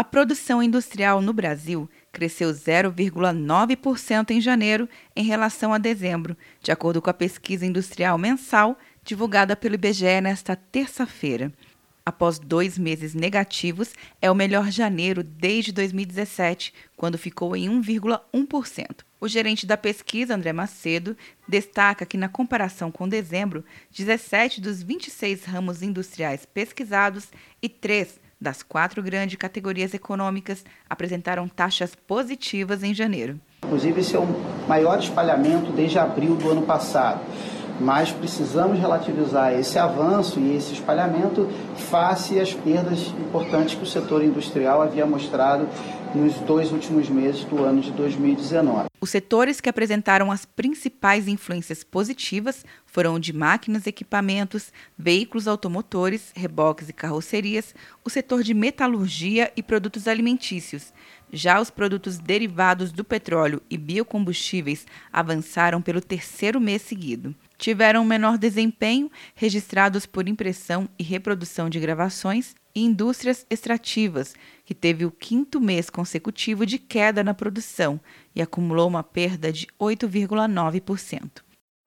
A produção industrial no Brasil cresceu 0,9% em janeiro em relação a dezembro, de acordo com a pesquisa industrial mensal divulgada pelo IBGE nesta terça-feira. Após dois meses negativos, é o melhor janeiro desde 2017, quando ficou em 1,1%. O gerente da pesquisa, André Macedo, destaca que, na comparação com dezembro, 17 dos 26 ramos industriais pesquisados e 3 das quatro grandes categorias econômicas apresentaram taxas positivas em janeiro. Inclusive, esse é o maior espalhamento desde abril do ano passado mas precisamos relativizar esse avanço e esse espalhamento face às perdas importantes que o setor industrial havia mostrado nos dois últimos meses do ano de 2019. Os setores que apresentaram as principais influências positivas foram o de máquinas, equipamentos, veículos automotores, reboques e carrocerias, o setor de metalurgia e produtos alimentícios. Já os produtos derivados do petróleo e biocombustíveis avançaram pelo terceiro mês seguido tiveram menor desempenho registrados por impressão e reprodução de gravações e indústrias extrativas, que teve o quinto mês consecutivo de queda na produção e acumulou uma perda de 8,9%.